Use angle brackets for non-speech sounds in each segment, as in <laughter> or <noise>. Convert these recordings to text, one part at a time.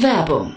Werbung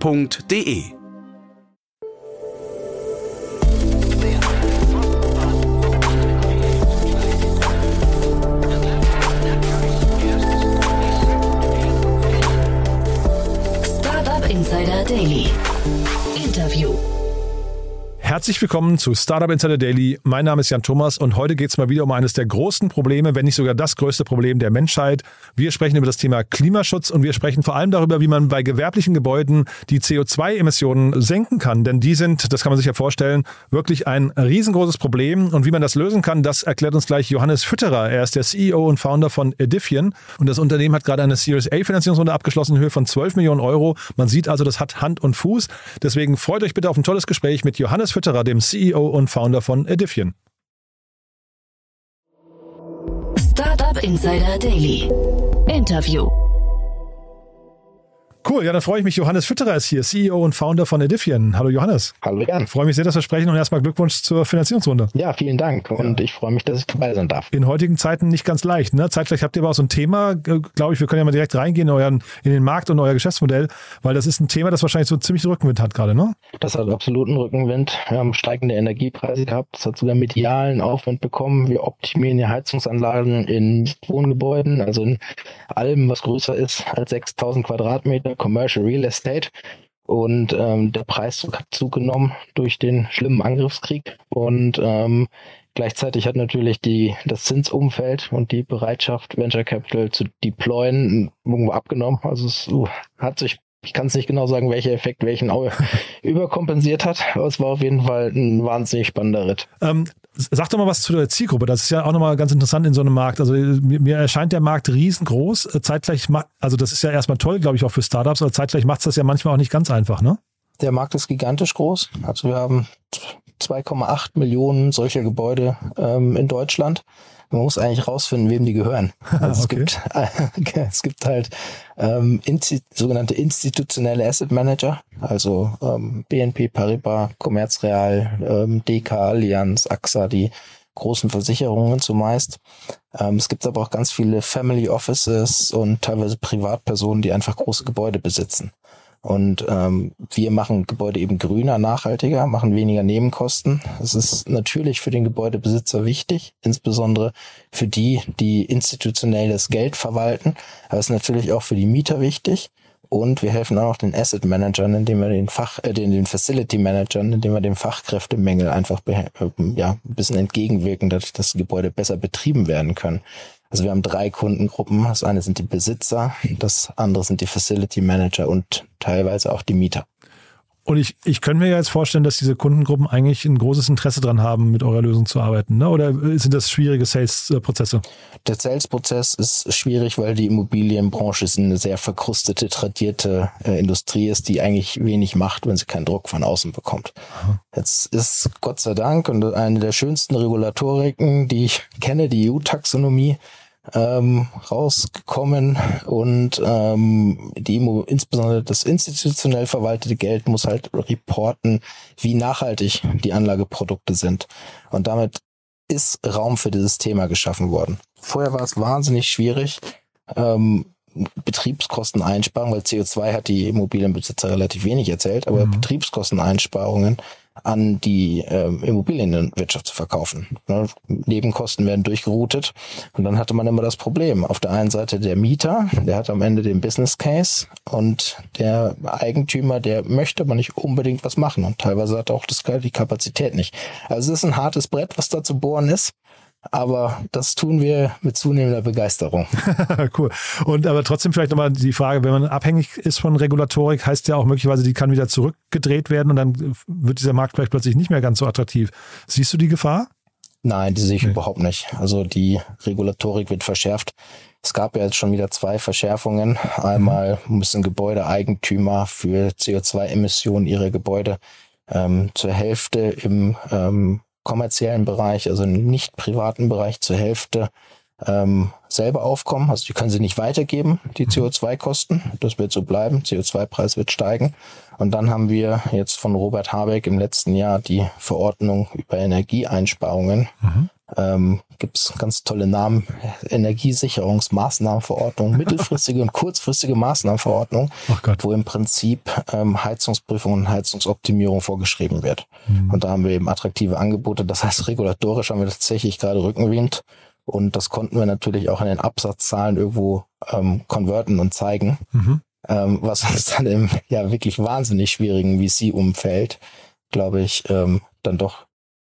f.de. Insider Daily. Herzlich willkommen zu Startup Insider Daily. Mein Name ist Jan Thomas und heute geht es mal wieder um eines der großen Probleme, wenn nicht sogar das größte Problem der Menschheit. Wir sprechen über das Thema Klimaschutz und wir sprechen vor allem darüber, wie man bei gewerblichen Gebäuden die CO2-Emissionen senken kann. Denn die sind, das kann man sich ja vorstellen, wirklich ein riesengroßes Problem. Und wie man das lösen kann, das erklärt uns gleich Johannes Fütterer. Er ist der CEO und Founder von Edifion und das Unternehmen hat gerade eine Series A Finanzierungsrunde abgeschlossen in Höhe von 12 Millionen Euro. Man sieht also, das hat Hand und Fuß. Deswegen freut euch bitte auf ein tolles Gespräch mit Johannes Fütterer, dem CEO und Founder von Edifion. Startup Insider Daily. Interview. Cool, ja, dann freue ich mich. Johannes Fütterer ist hier, CEO und Founder von Edifion. Hallo Johannes. Hallo Jan. Freue mich sehr, dass wir sprechen und erstmal Glückwunsch zur Finanzierungsrunde. Ja, vielen Dank und ich freue mich, dass ich dabei sein darf. In heutigen Zeiten nicht ganz leicht. Ne? Zeitgleich habt ihr aber auch so ein Thema, äh, glaube ich, wir können ja mal direkt reingehen in, euren, in den Markt und euer Geschäftsmodell, weil das ist ein Thema, das wahrscheinlich so ziemlich Rückenwind hat gerade, ne? Das hat absoluten Rückenwind. Wir haben steigende Energiepreise gehabt. Das hat sogar medialen Aufwand bekommen. Wir optimieren die Heizungsanlagen in Wohngebäuden, also in allem, was größer ist als 6000 Quadratmeter, Commercial Real Estate State. Und ähm, der Preisdruck hat zugenommen durch den schlimmen Angriffskrieg. Und ähm, gleichzeitig hat natürlich die, das Zinsumfeld und die Bereitschaft, Venture Capital zu deployen, irgendwo abgenommen. Also es uh, hat sich ich kann es nicht genau sagen, welcher Effekt welchen <laughs> überkompensiert hat, aber es war auf jeden Fall ein wahnsinnig spannender Ritt. Ähm, sag doch mal was zu der Zielgruppe. Das ist ja auch nochmal ganz interessant in so einem Markt. Also mir, mir erscheint der Markt riesengroß. Zeitgleich, also das ist ja erstmal toll, glaube ich, auch für Startups, aber zeitgleich macht es das ja manchmal auch nicht ganz einfach, ne? Der Markt ist gigantisch groß. Also wir haben 2,8 Millionen solcher Gebäude ähm, in Deutschland man muss eigentlich rausfinden, wem die gehören. <laughs> Also okay. es, gibt, <laughs> es gibt halt ähm, insti sogenannte institutionelle Asset Manager, also ähm, BNP Paribas, Commerzreal, ähm, DK, Allianz, AXA, die großen Versicherungen zumeist. Ähm, es gibt aber auch ganz viele Family Offices und teilweise Privatpersonen, die einfach große Gebäude besitzen. Und ähm, wir machen Gebäude eben grüner, nachhaltiger, machen weniger Nebenkosten. Das ist natürlich für den Gebäudebesitzer wichtig, insbesondere für die, die institutionell das Geld verwalten. Aber es ist natürlich auch für die Mieter wichtig. Und wir helfen auch den Asset Managern, indem wir den Fach, äh, den, den Facility Managern, indem wir dem Fachkräftemängel einfach äh, ja, ein bisschen entgegenwirken, dass das Gebäude besser betrieben werden können. Also wir haben drei Kundengruppen. Das eine sind die Besitzer, das andere sind die Facility Manager und teilweise auch die Mieter. Und ich, ich könnte mir jetzt vorstellen, dass diese Kundengruppen eigentlich ein großes Interesse daran haben, mit eurer Lösung zu arbeiten. Ne? Oder sind das schwierige Sales-Prozesse? Der Sales-Prozess ist schwierig, weil die Immobilienbranche eine sehr verkrustete, tradierte äh, Industrie ist, die eigentlich wenig macht, wenn sie keinen Druck von außen bekommt. Aha. Jetzt ist Gott sei Dank und eine der schönsten Regulatoriken, die ich kenne, die EU-Taxonomie, ähm, rausgekommen und ähm, die insbesondere das institutionell verwaltete Geld muss halt reporten, wie nachhaltig die Anlageprodukte sind. Und damit ist Raum für dieses Thema geschaffen worden. Vorher war es wahnsinnig schwierig, ähm, Betriebskosteneinsparungen, weil CO2 hat die Immobilienbesitzer relativ wenig erzählt, aber mhm. Betriebskosteneinsparungen an die äh, Immobilienwirtschaft zu verkaufen. Ne? Nebenkosten werden durchgeroutet und dann hatte man immer das Problem. Auf der einen Seite der Mieter, der hat am Ende den Business Case und der Eigentümer, der möchte aber nicht unbedingt was machen und teilweise hat auch das, die Kapazität nicht. Also es ist ein hartes Brett, was da zu bohren ist aber das tun wir mit zunehmender Begeisterung. <laughs> cool. Und aber trotzdem vielleicht nochmal die Frage, wenn man abhängig ist von Regulatorik, heißt ja auch möglicherweise, die kann wieder zurückgedreht werden und dann wird dieser Markt vielleicht plötzlich nicht mehr ganz so attraktiv. Siehst du die Gefahr? Nein, die sehe ich nee. überhaupt nicht. Also die Regulatorik wird verschärft. Es gab ja jetzt schon wieder zwei Verschärfungen. Einmal müssen Gebäudeeigentümer für CO2-Emissionen ihre Gebäude ähm, zur Hälfte im ähm, kommerziellen Bereich, also im nicht privaten Bereich zur Hälfte ähm, selber aufkommen. Also die können sie nicht weitergeben, die CO2-Kosten. Das wird so bleiben. CO2-Preis wird steigen. Und dann haben wir jetzt von Robert Habeck im letzten Jahr die Verordnung über Energieeinsparungen. Mhm. Ähm, Gibt es ganz tolle Namen. Energiesicherungsmaßnahmenverordnung, <laughs> mittelfristige und kurzfristige Maßnahmenverordnung, wo im Prinzip ähm, Heizungsprüfung und Heizungsoptimierung vorgeschrieben wird. Mhm. Und da haben wir eben attraktive Angebote. Das heißt, regulatorisch haben wir tatsächlich gerade Rückenwind. Und das konnten wir natürlich auch in den Absatzzahlen irgendwo ähm, konverten und zeigen. Mhm ähm, was uns dann im ja wirklich wahnsinnig schwierigen VC-Umfeld, glaube ich, ähm, dann doch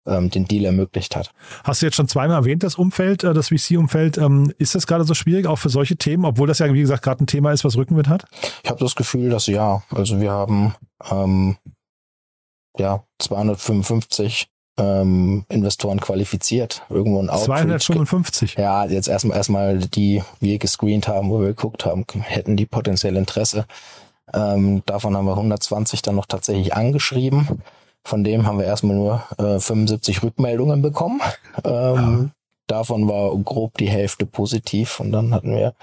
ähm, den Deal ermöglicht hat. Hast du jetzt schon zweimal erwähnt, das Umfeld, äh, das VC-Umfeld. Ähm, ist das gerade so schwierig, auch für solche Themen, obwohl das ja, wie gesagt, gerade ein Thema ist, was Rückenwind hat? Ich habe das Gefühl, dass ja. Also wir haben ähm, ja 255 ähm, Investoren qualifiziert. Irgendwo ein Outreach. 255. Ja, jetzt erstmal erstmal die wir gescreent haben, wo wir geguckt haben, hätten die potenziell Interesse. Ähm, davon haben wir 120 dann noch tatsächlich angeschrieben. Von dem haben wir erstmal nur äh, 75 Rückmeldungen bekommen. Ähm, ja. Davon war grob die Hälfte positiv und dann hatten wir,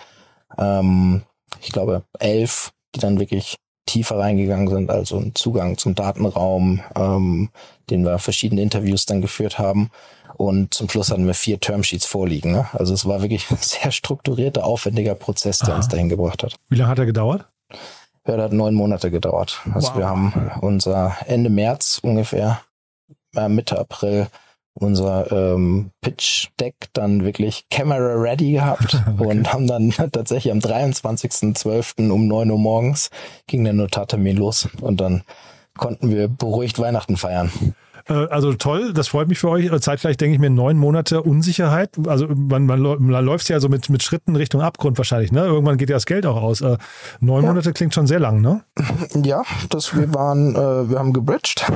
ähm, ich glaube, elf, die dann wirklich tiefer reingegangen sind, also einen Zugang zum Datenraum, ähm, den wir verschiedene Interviews dann geführt haben. Und zum Schluss hatten wir vier Termsheets vorliegen. Ne? Also es war wirklich <laughs> ein sehr strukturierter, aufwendiger Prozess, der Aha. uns dahin gebracht hat. Wie lange hat er gedauert? Ja, der hat neun Monate gedauert. Also wow. wir haben unser Ende März ungefähr, äh, Mitte April, unser ähm, Pitch-Deck dann wirklich Camera ready gehabt <laughs> okay. und haben dann <laughs> tatsächlich am 23.12. um 9 Uhr morgens ging der Notartermin los und dann konnten wir beruhigt Weihnachten feiern. Äh, also toll, das freut mich für euch. Zeitgleich denke ich mir neun Monate Unsicherheit. Also man, man, man läuft ja so mit, mit Schritten Richtung Abgrund wahrscheinlich. Ne? Irgendwann geht ja das Geld auch aus. Äh, neun ja. Monate klingt schon sehr lang, ne? <clears throat> Ja, das, wir waren, äh, wir haben gebridged. <laughs>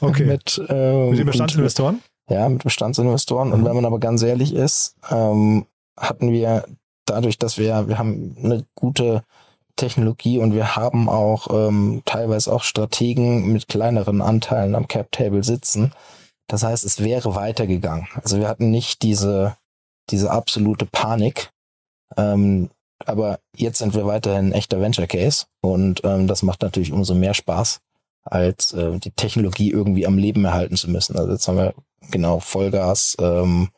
Okay. mit, äh, mit den Bestandsinvestoren? Ja, mit Bestandsinvestoren. Mhm. Und wenn man aber ganz ehrlich ist, ähm, hatten wir dadurch, dass wir, wir haben eine gute Technologie und wir haben auch ähm, teilweise auch Strategen mit kleineren Anteilen am Cap Table sitzen. Das heißt, es wäre weitergegangen. Also wir hatten nicht diese, diese absolute Panik. Ähm, aber jetzt sind wir weiterhin ein echter Venture Case und ähm, das macht natürlich umso mehr Spaß, als äh, die Technologie irgendwie am Leben erhalten zu müssen. Also jetzt haben wir genau Vollgas, ähm,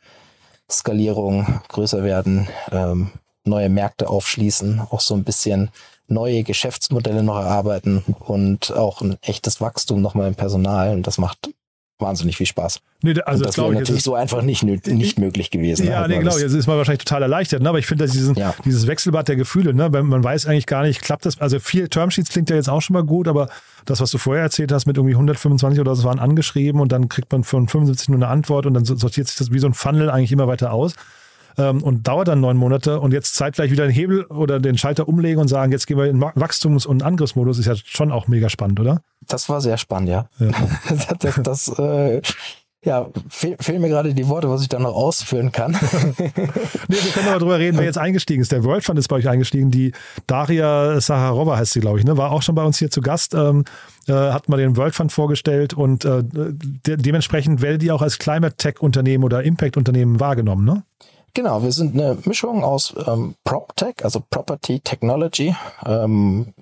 Skalierung, größer werden, ähm, neue Märkte aufschließen, auch so ein bisschen neue Geschäftsmodelle noch erarbeiten und auch ein echtes Wachstum nochmal im Personal. Und das macht wahnsinnig viel Spaß. Nee, also und das, das wäre natürlich so einfach nicht, nicht möglich gewesen. Ja, ne? nee, genau. Jetzt ist man wahrscheinlich total erleichtert. Ne? Aber ich finde, dass diesen, ja. dieses Wechselbad der Gefühle, ne? Man weiß eigentlich gar nicht, klappt das. Also vier Termsheets klingt ja jetzt auch schon mal gut, aber das, was du vorher erzählt hast, mit irgendwie 125 oder so waren angeschrieben und dann kriegt man von 75 nur eine Antwort und dann sortiert sich das wie so ein Funnel eigentlich immer weiter aus ähm, und dauert dann neun Monate und jetzt zeitgleich wieder den Hebel oder den Schalter umlegen und sagen, jetzt gehen wir in Wachstums- und Angriffsmodus, ist ja schon auch mega spannend, oder? Das war sehr spannend, ja. ja. <laughs> das, das äh, ja, fehl, fehlen mir gerade die Worte, was ich da noch ausführen kann. <laughs> nee, wir können aber drüber reden, wer jetzt eingestiegen ist. Der World Fund ist bei euch eingestiegen. Die Daria Saharova heißt sie, glaube ich, ne? war auch schon bei uns hier zu Gast. Ähm, äh, hat mal den World Fund vorgestellt und äh, de dementsprechend werdet ihr auch als Climate Tech Unternehmen oder Impact Unternehmen wahrgenommen, ne? Genau, wir sind eine Mischung aus ähm, PropTech, also Property Technology, ähm,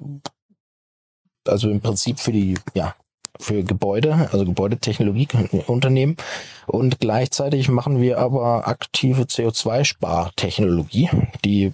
also im Prinzip für die, ja, für Gebäude, also Gebäudetechnologie Unternehmen. Und gleichzeitig machen wir aber aktive CO2-Spartechnologie, die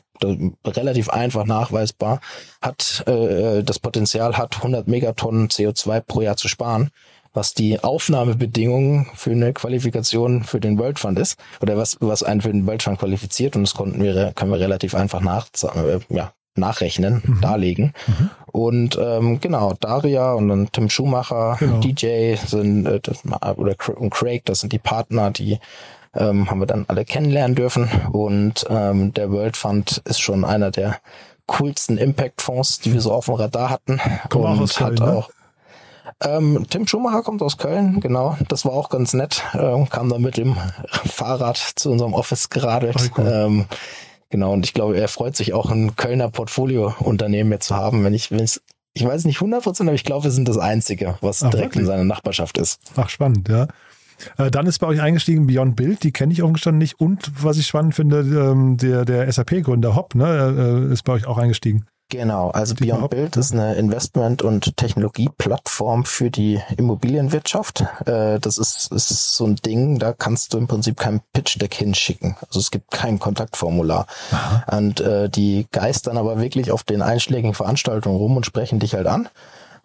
relativ einfach nachweisbar hat, äh, das Potenzial hat, 100 Megatonnen CO2 pro Jahr zu sparen was die Aufnahmebedingungen für eine Qualifikation für den World Fund ist oder was, was einen für den World Fund qualifiziert und das konnten wir, können wir relativ einfach nach, äh, ja, nachrechnen, mhm. darlegen. Mhm. Und ähm, genau, Daria und dann Tim Schumacher, genau. DJ sind äh, oder und Craig, das sind die Partner, die ähm, haben wir dann alle kennenlernen dürfen. Und ähm, der World Fund ist schon einer der coolsten Impact-Fonds, die wir so auf dem Radar hatten. Komm und auch aus Köln, hat ne? auch Ähm, Tim Schumacher kommt aus Köln, genau. Das war auch ganz nett. Ähm, kam dann mit dem Fahrrad zu unserem Office geradelt. Cool. Ähm, genau, und ich glaube, er freut sich auch ein Kölner Portfolio-Unternehmen mehr zu haben, wenn ich, wenn es ich weiß nicht 100 aber ich glaube, wir sind das Einzige, was Ach, direkt wirklich? in seiner Nachbarschaft ist. Ach, spannend, ja. Äh, dann ist bei euch eingestiegen Beyond Build, die kenne ich aufgestanden nicht. Und was ich spannend finde, ähm, der, der SAP-Gründer Hopp ne, äh, ist bei euch auch eingestiegen. Genau, also die Beyond Build ist eine Investment- und Technologieplattform für die Immobilienwirtschaft. Äh, das ist, ist so ein Ding, da kannst du im Prinzip kein Pitch-Deck hinschicken. Also es gibt kein Kontaktformular. Aha. Und äh, die geistern aber wirklich auf den einschlägigen Veranstaltungen rum und sprechen dich halt an.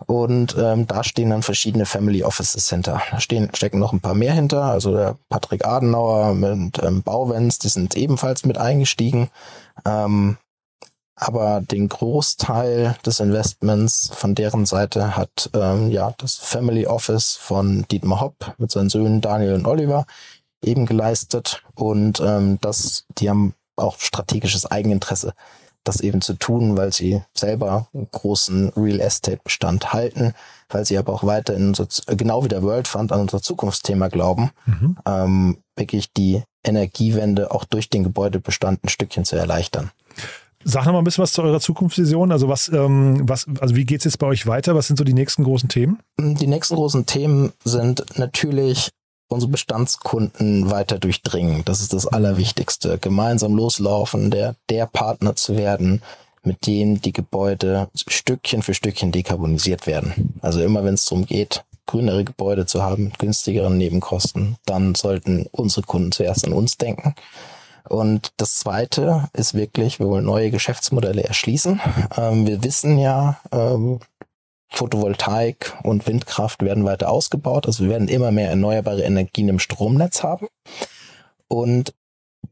Und ähm, da stehen dann verschiedene Family Offices hinter. Da stehen, stecken noch ein paar mehr hinter. Also der Patrick Adenauer mit ähm, Bauwens, die sind ebenfalls mit eingestiegen. Ähm, aber den Großteil des Investments von deren Seite hat ähm, ja das Family Office von Dietmar Hopp mit seinen Söhnen Daniel und Oliver eben geleistet und ähm, das, die haben auch strategisches Eigeninteresse, das eben zu tun, weil sie selber einen großen Real Estate Bestand halten, weil sie aber auch weiter in unser, genau wie der World Fund an unser Zukunftsthema glauben, mhm. ähm, wirklich die Energiewende auch durch den Gebäudebestand ein Stückchen zu erleichtern. Sag noch mal ein bisschen was zu eurer Zukunftsvision. Also was, ähm, was, also wie geht's jetzt bei euch weiter? Was sind so die nächsten großen Themen? Die nächsten großen Themen sind natürlich unsere Bestandskunden weiter durchdringen. Das ist das Allerwichtigste. Gemeinsam loslaufen, der, der Partner zu werden, mit dem die Gebäude Stückchen für Stückchen dekarbonisiert werden. Also immer wenn es darum geht, grünere Gebäude zu haben mit günstigeren Nebenkosten, dann sollten unsere Kunden zuerst an uns denken. Und das Zweite ist wirklich, wir wollen neue Geschäftsmodelle erschließen. Ähm, wir wissen ja, ähm, Photovoltaik und Windkraft werden weiter ausgebaut. Also wir werden immer mehr erneuerbare Energien im Stromnetz haben. Und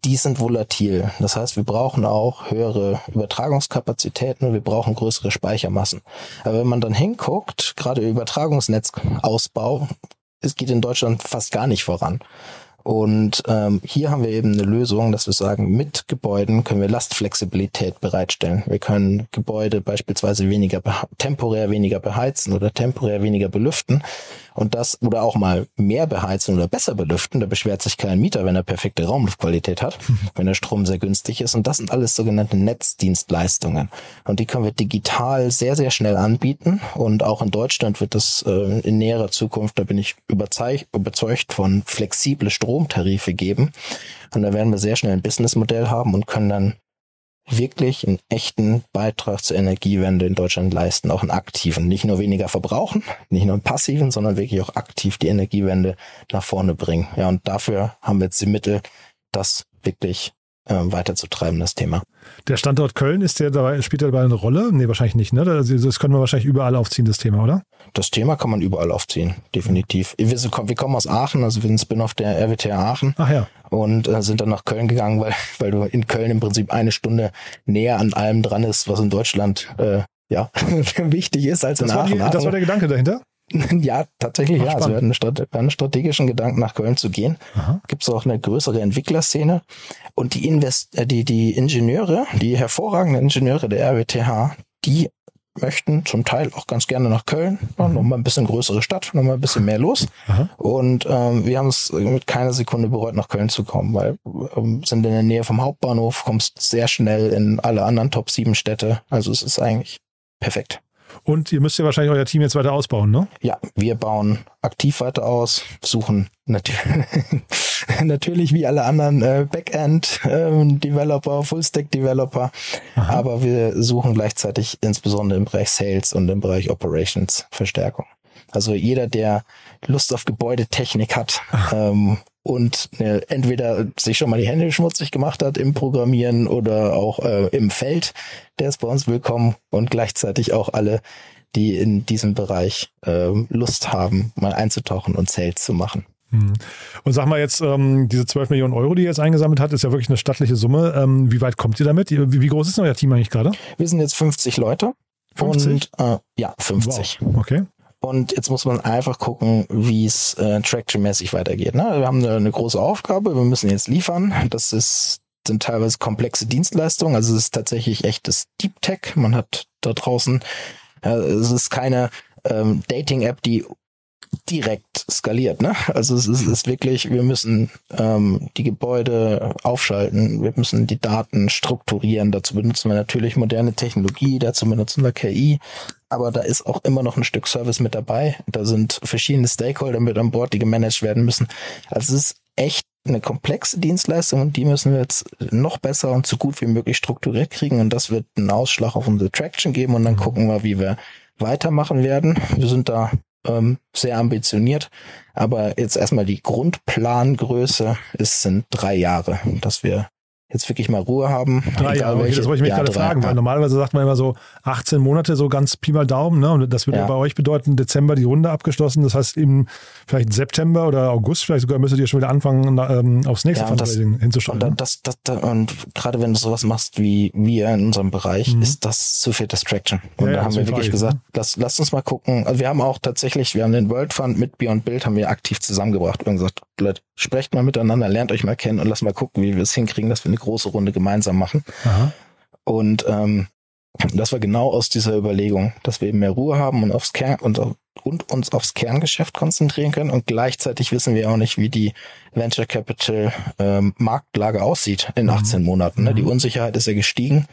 die sind volatil. Das heißt, wir brauchen auch höhere Übertragungskapazitäten und wir brauchen größere Speichermassen. Aber wenn man dann hinguckt, gerade Übertragungsnetzausbau, es geht in Deutschland fast gar nicht voran. Und ähm, hier haben wir eben eine Lösung, dass wir sagen, mit Gebäuden können wir Lastflexibilität bereitstellen. Wir können Gebäude beispielsweise weniger temporär weniger beheizen oder temporär weniger belüften und das oder auch mal mehr beheizen oder besser belüften. Da beschwert sich kein Mieter, wenn er perfekte Raumluftqualität hat, <laughs> wenn der Strom sehr günstig ist. Und das sind alles sogenannte Netzdienstleistungen. Und die können wir digital sehr, sehr schnell anbieten. Und auch in Deutschland wird das äh, in näherer Zukunft, da bin ich überzeugt von flexible Stromtarife geben. Und da werden wir sehr schnell ein Businessmodell haben und können dann wirklich einen echten Beitrag zur Energiewende in Deutschland leisten, auch einen aktiven. Nicht nur weniger verbrauchen, nicht nur einen passiven, sondern wirklich auch aktiv die Energiewende nach vorne bringen. Ja, und dafür haben wir jetzt die Mittel, das wirklich weiterzutreiben, das Thema. Der Standort Köln, ist der dabei, spielt der dabei eine Rolle? Nee, wahrscheinlich nicht, ne? Das, das können wir wahrscheinlich überall aufziehen, das Thema, oder? Das Thema kann man überall aufziehen, definitiv. Wir, wir kommen aus Aachen, also wir sind Spin-off der RWTH Aachen. Ach ja. Und äh, sind dann nach Köln gegangen, weil, weil du in Köln im Prinzip eine Stunde näher an allem dran ist, was in Deutschland äh, ja <laughs> wichtig ist als das in Aachen. Die, das war der Gedanke dahinter? <laughs> Ja, tatsächlich, Ach, ja. Also wir hatten einen, strategischen Gedanken, nach Köln zu gehen. Gibt es auch eine größere Entwicklerszene. Und die, Invest äh, die, die Ingenieure, die hervorragenden Ingenieure der RWTH, die möchten zum Teil auch ganz gerne nach Köln. Mhm. Noch mal ein bisschen größere Stadt, noch mal ein bisschen mehr los. Aha. Und ähm, wir haben es mit keiner Sekunde bereut, nach Köln zu kommen, weil ähm, sind in der Nähe vom Hauptbahnhof, kommst sehr schnell in alle anderen Top 7 Städte. Also es ist eigentlich perfekt. Und ihr müsst ja wahrscheinlich euer Team jetzt weiter ausbauen, ne? Ja, wir bauen aktiv weiter aus, suchen natürlich, <laughs> natürlich wie alle anderen äh, Backend-Developer, ähm, Full-Stack-Developer, aber wir suchen gleichzeitig insbesondere im Bereich Sales und im Bereich Operations Verstärkung. Also jeder, der Lust auf Gebäudetechnik hat ähm, und äh, entweder sich schon mal die Hände schmutzig gemacht hat im Programmieren oder auch äh, im Feld, der ist bei uns willkommen und gleichzeitig auch alle, die in diesem Bereich äh, Lust haben, mal einzutauchen und Sales zu machen. Hm. Und sag mal jetzt, ähm, diese 12 Millionen Euro, die ihr jetzt eingesammelt hat, ist ja wirklich eine stattliche Summe. Ähm, wie weit kommt ihr damit? Wie, wie groß ist euer Team eigentlich gerade? Wir sind jetzt 50 Leute. 50? Und, äh, ja, 50. Wow. Okay. Und jetzt muss man einfach gucken, wie es äh, traction-mäßig weitergeht. Ne? Wir haben eine, große Aufgabe, wir müssen jetzt liefern. Das ist sind teilweise komplexe Dienstleistungen. Also es ist tatsächlich echtes Deep Tech. Man hat da draußen, äh, es ist keine ähm, Dating-App, die direkt skaliert. Ne? Also es ist, ist wirklich, wir müssen ähm, die Gebäude aufschalten, wir müssen die Daten strukturieren. Dazu benutzen wir natürlich moderne Technologie, dazu benutzen wir KI, aber da ist auch immer noch ein Stück Service mit dabei. Da sind verschiedene Stakeholder mit an Bord, die gemanagt werden müssen. Also es ist echt eine komplexe Dienstleistung und die müssen wir jetzt noch besser und so gut wie möglich strukturiert kriegen und das wird einen Ausschlag auf unsere Traction geben und dann mhm. gucken wir, wie wir weitermachen werden. Wir sind da ähm, sehr ambitioniert. Aber jetzt erstmal die Grundplangröße ist, sind drei Jahre, dass wir jetzt wirklich mal Ruhe haben. Drei Jahre, okay, das wollte ich mich ja, gerade fragen, weil normalerweise sagt man immer so 18 Monate, so ganz Pi mal Daumen, ne? Und das würde ja. bei euch bedeuten, Dezember die Runde abgeschlossen. Das heißt, im vielleicht September oder August, vielleicht sogar müsstet ihr schon wieder anfangen, ähm, aufs nächste ja, Fundraising hinzuschauen. Und, das, das, das, und gerade wenn du sowas machst wie wir in unserem Bereich, mhm. ist das zu viel Distraction. Und da haben wir wirklich Frage, gesagt, ne? lass, lass uns mal gucken. Also wir haben auch tatsächlich, wir haben den World Fund mit Beyond Build haben wir aktiv zusammengebracht und gesagt, Leute, sprecht mal miteinander, lernt euch mal kennen und lass mal gucken, wie wir es hinkriegen, dass wir eine große Runde gemeinsam machen. Aha. Und ähm, das war genau aus dieser Überlegung, dass wir eben mehr Ruhe haben und aufs Kern und, und uns aufs Kerngeschäft konzentrieren können. Und gleichzeitig wissen wir auch nicht, wie die Venture Capital ähm, Marktlage aussieht in 18 mhm. Monaten. Ne? Die mhm. Unsicherheit ist ja gestiegen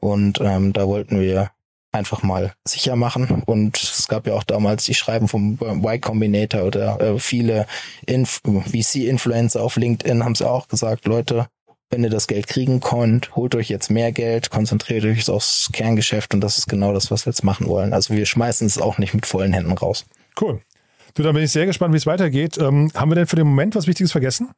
und ähm, da wollten wir einfach mal sicher machen. Und es gab ja auch damals die Schreiben vom Y Combinator oder äh, viele Inf VC-Influencer auf LinkedIn haben sie auch gesagt, Leute, wenn ihr das Geld kriegen könnt, holt euch jetzt mehr Geld, konzentriert euch aufs Kerngeschäft und das ist genau das, was wir jetzt machen wollen. Also wir schmeißen es auch nicht mit vollen Händen raus. Cool. Du, dann bin ich sehr gespannt, wie es weitergeht. Ähm, haben wir denn für den Moment was Wichtiges vergessen?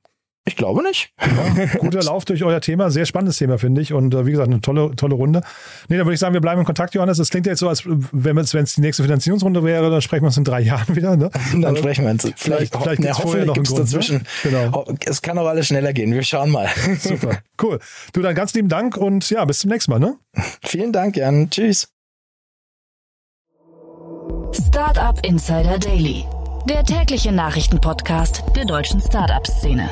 Ich glaube nicht. Ja, <laughs> guter Lauf durch euer Thema, sehr spannendes Thema, finde ich. Und äh, wie gesagt, eine tolle, tolle Runde. Nee, dann würde ich sagen, wir bleiben in Kontakt, Johannes. Es klingt ja jetzt so, als wenn es die nächste Finanzierungsrunde wäre, dann sprechen wir uns in drei <laughs> Jahren wieder. Ne? Dann sprechen wir uns. Vielleicht, vielleicht, vielleicht vorher noch gibt's Grund, ne? dazwischen. Ne? Genau. Es kann auch alles schneller gehen. Wir schauen mal. <laughs> Super. Cool. Du, dann ganz lieben Dank und ja, bis zum nächsten Mal. Ne? Vielen Dank, Jan. Tschüss. Startup Insider Daily. Der tägliche Nachrichtenpodcast der deutschen Startup-Szene.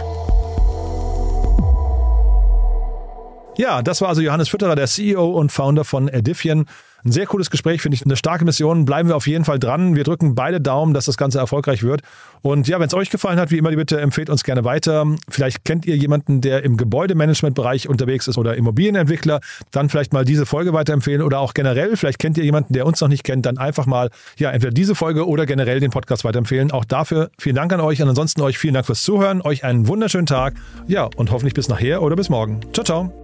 Ja, das war also Johannes Fütterer, der CEO und Founder von Edifian. Ein sehr cooles Gespräch, finde ich. Eine starke Mission. Bleiben wir auf jeden Fall dran. Wir drücken beide Daumen, dass das Ganze erfolgreich wird. Und ja, wenn es euch gefallen hat, wie immer, die Bitte empfehlt uns gerne weiter. Vielleicht kennt ihr jemanden, der im Gebäudemanagementbereich unterwegs ist oder Immobilienentwickler. Dann vielleicht mal diese Folge weiterempfehlen oder auch generell. Vielleicht kennt ihr jemanden, der uns noch nicht kennt. Dann einfach mal, ja, entweder diese Folge oder generell den Podcast weiterempfehlen. Auch dafür vielen Dank an euch. Und ansonsten euch vielen Dank fürs Zuhören. Euch einen wunderschönen Tag. Ja, und hoffentlich bis nachher oder bis morgen. Ciao, ciao.